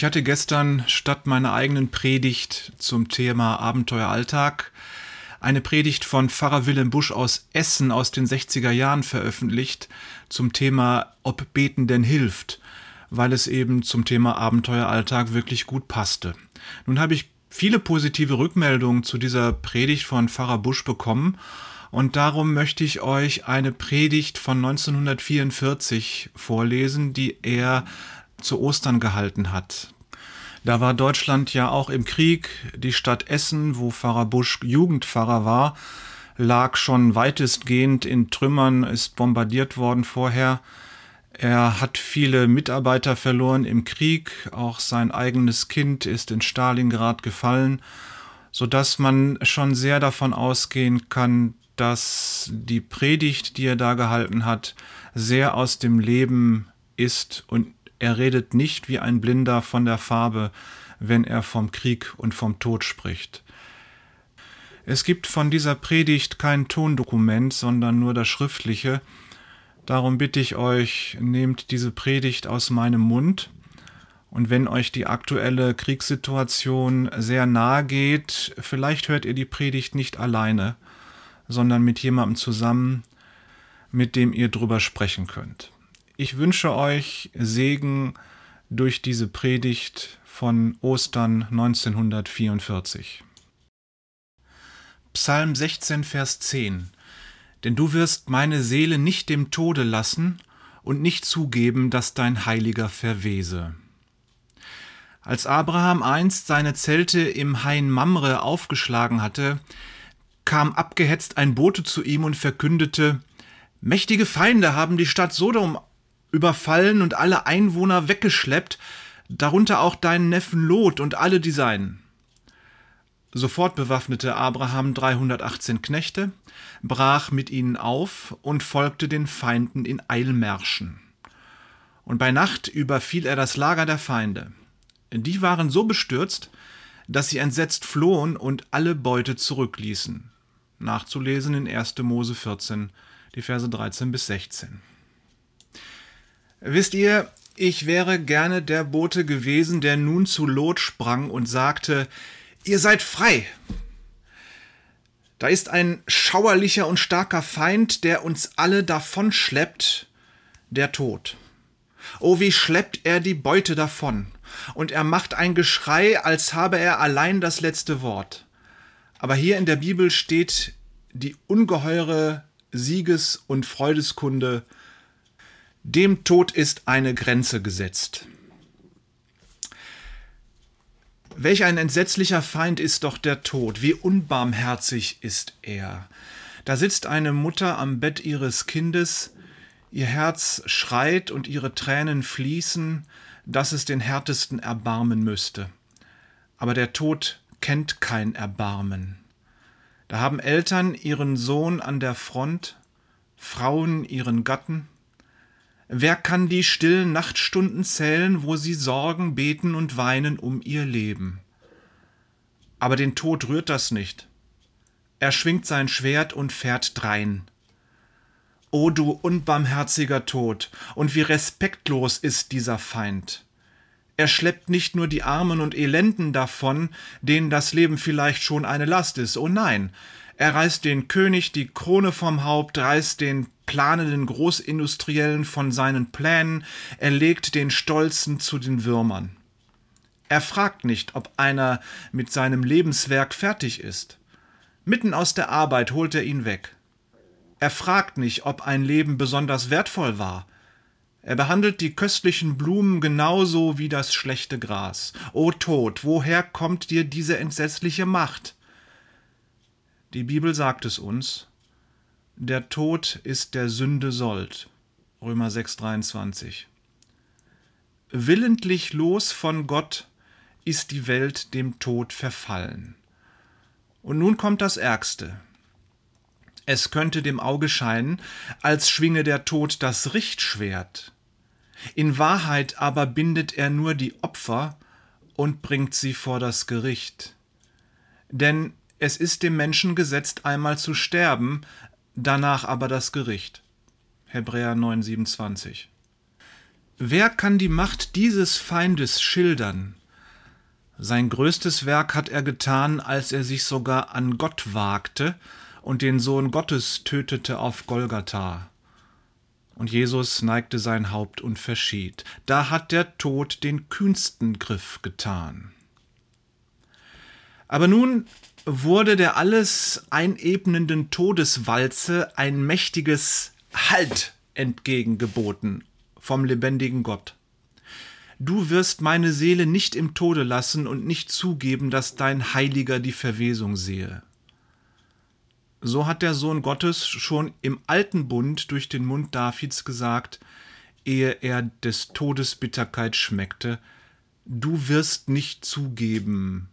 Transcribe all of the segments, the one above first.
Ich hatte gestern statt meiner eigenen Predigt zum Thema Abenteueralltag eine Predigt von Pfarrer Willem Busch aus Essen aus den 60er Jahren veröffentlicht zum Thema Ob Beten denn hilft, weil es eben zum Thema Abenteueralltag wirklich gut passte. Nun habe ich viele positive Rückmeldungen zu dieser Predigt von Pfarrer Busch bekommen und darum möchte ich euch eine Predigt von 1944 vorlesen, die er zu Ostern gehalten hat. Da war Deutschland ja auch im Krieg. Die Stadt Essen, wo Pfarrer Busch Jugendpfarrer war, lag schon weitestgehend in Trümmern, ist bombardiert worden vorher. Er hat viele Mitarbeiter verloren im Krieg, auch sein eigenes Kind ist in Stalingrad gefallen, so dass man schon sehr davon ausgehen kann, dass die Predigt, die er da gehalten hat, sehr aus dem Leben ist und er redet nicht wie ein Blinder von der Farbe, wenn er vom Krieg und vom Tod spricht. Es gibt von dieser Predigt kein Tondokument, sondern nur das schriftliche. Darum bitte ich euch, nehmt diese Predigt aus meinem Mund. Und wenn euch die aktuelle Kriegssituation sehr nahe geht, vielleicht hört ihr die Predigt nicht alleine, sondern mit jemandem zusammen, mit dem ihr drüber sprechen könnt. Ich wünsche euch Segen durch diese Predigt von Ostern 1944. Psalm 16, Vers 10 Denn du wirst meine Seele nicht dem Tode lassen und nicht zugeben, dass dein Heiliger verwese. Als Abraham einst seine Zelte im Hain Mamre aufgeschlagen hatte, kam abgehetzt ein Bote zu ihm und verkündete, Mächtige Feinde haben die Stadt Sodom überfallen und alle Einwohner weggeschleppt, darunter auch deinen Neffen Lot und alle die seinen. Sofort bewaffnete Abraham 318 Knechte, brach mit ihnen auf und folgte den Feinden in Eilmärschen. Und bei Nacht überfiel er das Lager der Feinde. Die waren so bestürzt, dass sie entsetzt flohen und alle Beute zurückließen. Nachzulesen in 1. Mose 14, die Verse 13 bis 16. Wisst ihr, ich wäre gerne der Bote gewesen, der nun zu Lot sprang und sagte, ihr seid frei. Da ist ein schauerlicher und starker Feind, der uns alle davonschleppt, der Tod. Oh, wie schleppt er die Beute davon, und er macht ein Geschrei, als habe er allein das letzte Wort. Aber hier in der Bibel steht die ungeheure Sieges- und Freudeskunde dem Tod ist eine Grenze gesetzt. Welch ein entsetzlicher Feind ist doch der Tod, wie unbarmherzig ist er. Da sitzt eine Mutter am Bett ihres Kindes, ihr Herz schreit und ihre Tränen fließen, dass es den härtesten erbarmen müsste. Aber der Tod kennt kein Erbarmen. Da haben Eltern ihren Sohn an der Front, Frauen ihren Gatten, Wer kann die stillen Nachtstunden zählen, wo sie sorgen, beten und weinen um ihr Leben? Aber den Tod rührt das nicht. Er schwingt sein Schwert und fährt drein. O du unbarmherziger Tod, und wie respektlos ist dieser Feind. Er schleppt nicht nur die Armen und Elenden davon, denen das Leben vielleicht schon eine Last ist, oh nein, er reißt den König die Krone vom Haupt, reißt den planenden Großindustriellen von seinen Plänen, er legt den Stolzen zu den Würmern. Er fragt nicht, ob einer mit seinem Lebenswerk fertig ist. Mitten aus der Arbeit holt er ihn weg. Er fragt nicht, ob ein Leben besonders wertvoll war. Er behandelt die köstlichen Blumen genauso wie das schlechte Gras. O Tod, woher kommt dir diese entsetzliche Macht? Die Bibel sagt es uns. Der Tod ist der Sünde Sold. Römer 6,23. Willentlich los von Gott ist die Welt dem Tod verfallen. Und nun kommt das Ärgste. Es könnte dem Auge scheinen, als schwinge der Tod das Richtschwert. In Wahrheit aber bindet er nur die Opfer und bringt sie vor das Gericht. Denn es ist dem Menschen gesetzt, einmal zu sterben, danach aber das Gericht. Hebräer 9,27. Wer kann die Macht dieses Feindes schildern? Sein größtes Werk hat er getan, als er sich sogar an Gott wagte und den Sohn Gottes tötete auf Golgatha. Und Jesus neigte sein Haupt und verschied. Da hat der Tod den kühnsten Griff getan. Aber nun wurde der alles einebnenden Todeswalze ein mächtiges Halt entgegengeboten vom lebendigen Gott. Du wirst meine Seele nicht im Tode lassen und nicht zugeben, dass dein Heiliger die Verwesung sehe. So hat der Sohn Gottes schon im alten Bund durch den Mund Davids gesagt, ehe er des Todes Bitterkeit schmeckte, Du wirst nicht zugeben,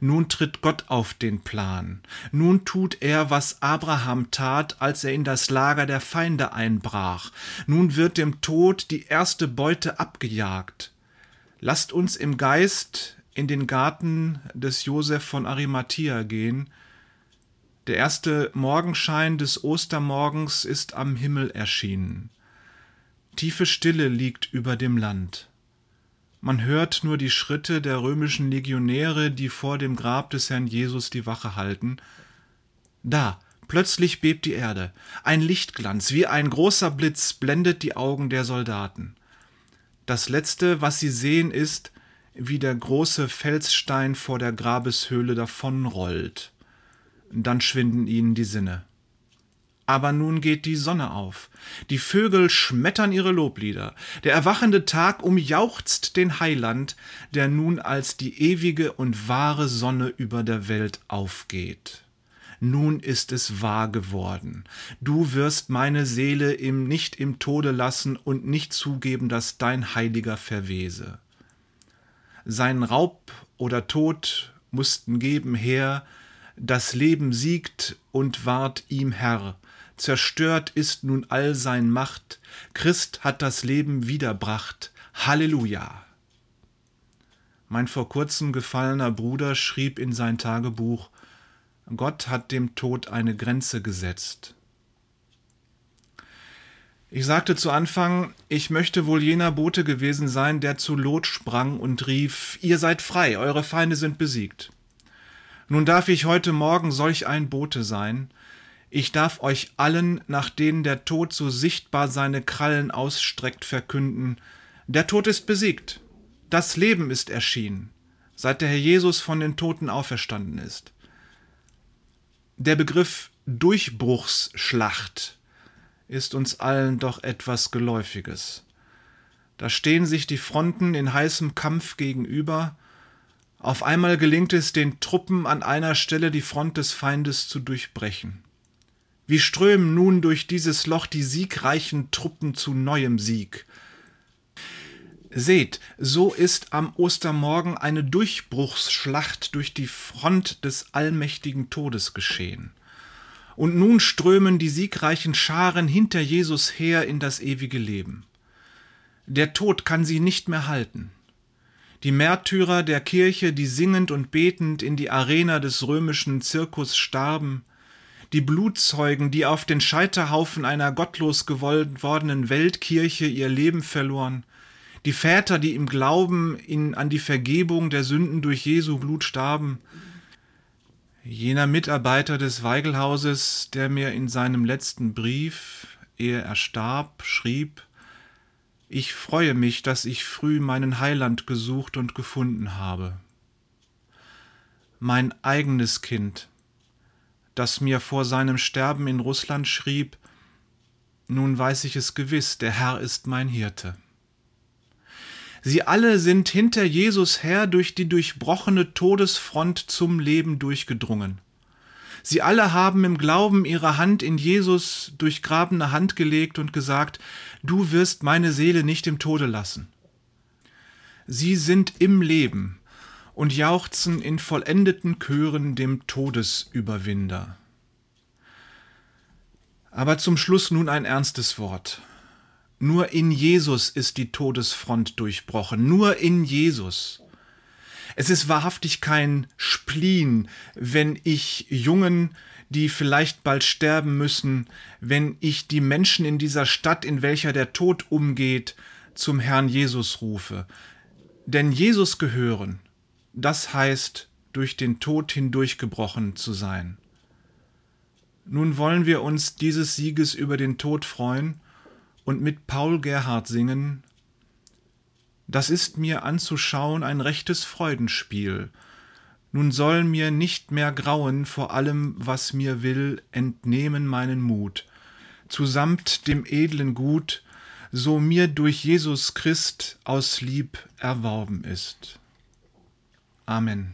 nun tritt Gott auf den Plan. Nun tut er, was Abraham tat, als er in das Lager der Feinde einbrach. Nun wird dem Tod die erste Beute abgejagt. Lasst uns im Geist in den Garten des Josef von Arimathea gehen. Der erste Morgenschein des Ostermorgens ist am Himmel erschienen. Tiefe Stille liegt über dem Land. Man hört nur die Schritte der römischen Legionäre, die vor dem Grab des Herrn Jesus die Wache halten. Da, plötzlich bebt die Erde. Ein Lichtglanz, wie ein großer Blitz, blendet die Augen der Soldaten. Das Letzte, was sie sehen, ist, wie der große Felsstein vor der Grabeshöhle davonrollt. Dann schwinden ihnen die Sinne. Aber nun geht die Sonne auf. Die Vögel schmettern ihre Loblieder. Der erwachende Tag umjauchzt den Heiland, der nun als die ewige und wahre Sonne über der Welt aufgeht. Nun ist es wahr geworden. Du wirst meine Seele im nicht im Tode lassen und nicht zugeben, dass dein Heiliger verwese. Sein Raub oder Tod mussten geben her, das Leben siegt und ward ihm Herr, zerstört ist nun all sein Macht, Christ hat das Leben wiederbracht. Halleluja! Mein vor kurzem gefallener Bruder schrieb in sein Tagebuch, Gott hat dem Tod eine Grenze gesetzt. Ich sagte zu Anfang, ich möchte wohl jener Bote gewesen sein, der zu Lot sprang und rief, Ihr seid frei, eure Feinde sind besiegt. Nun darf ich heute Morgen solch ein Bote sein, ich darf euch allen, nach denen der Tod so sichtbar seine Krallen ausstreckt, verkünden, der Tod ist besiegt, das Leben ist erschienen, seit der Herr Jesus von den Toten auferstanden ist. Der Begriff Durchbruchsschlacht ist uns allen doch etwas Geläufiges. Da stehen sich die Fronten in heißem Kampf gegenüber, auf einmal gelingt es den Truppen an einer Stelle die Front des Feindes zu durchbrechen. Wie strömen nun durch dieses Loch die siegreichen Truppen zu neuem Sieg. Seht, so ist am Ostermorgen eine Durchbruchsschlacht durch die Front des allmächtigen Todes geschehen. Und nun strömen die siegreichen Scharen hinter Jesus her in das ewige Leben. Der Tod kann sie nicht mehr halten. Die Märtyrer der Kirche, die singend und betend in die Arena des römischen Zirkus starben, die Blutzeugen, die auf den Scheiterhaufen einer gottlos gewordenen Weltkirche ihr Leben verloren, die Väter, die im Glauben in, an die Vergebung der Sünden durch Jesu Blut starben, jener Mitarbeiter des Weigelhauses, der mir in seinem letzten Brief, ehe er starb, schrieb, ich freue mich, dass ich früh meinen Heiland gesucht und gefunden habe. Mein eigenes Kind, das mir vor seinem Sterben in Russland schrieb, nun weiß ich es gewiss, der Herr ist mein Hirte. Sie alle sind hinter Jesus her durch die durchbrochene Todesfront zum Leben durchgedrungen. Sie alle haben im Glauben ihre Hand in Jesus durchgrabene Hand gelegt und gesagt, du wirst meine Seele nicht im Tode lassen. Sie sind im Leben, und jauchzen in vollendeten Chören dem Todesüberwinder. Aber zum Schluss nun ein ernstes Wort. Nur in Jesus ist die Todesfront durchbrochen, nur in Jesus. Es ist wahrhaftig kein Spleen, wenn ich Jungen, die vielleicht bald sterben müssen, wenn ich die Menschen in dieser Stadt, in welcher der Tod umgeht, zum Herrn Jesus rufe. Denn Jesus gehören, das heißt, durch den Tod hindurchgebrochen zu sein. Nun wollen wir uns dieses Sieges über den Tod freuen und mit Paul Gerhard singen, Das ist mir anzuschauen ein rechtes Freudenspiel, nun soll mir nicht mehr grauen vor allem, was mir will, entnehmen meinen Mut, zusamt dem edlen Gut, so mir durch Jesus Christ aus Lieb erworben ist. Amen.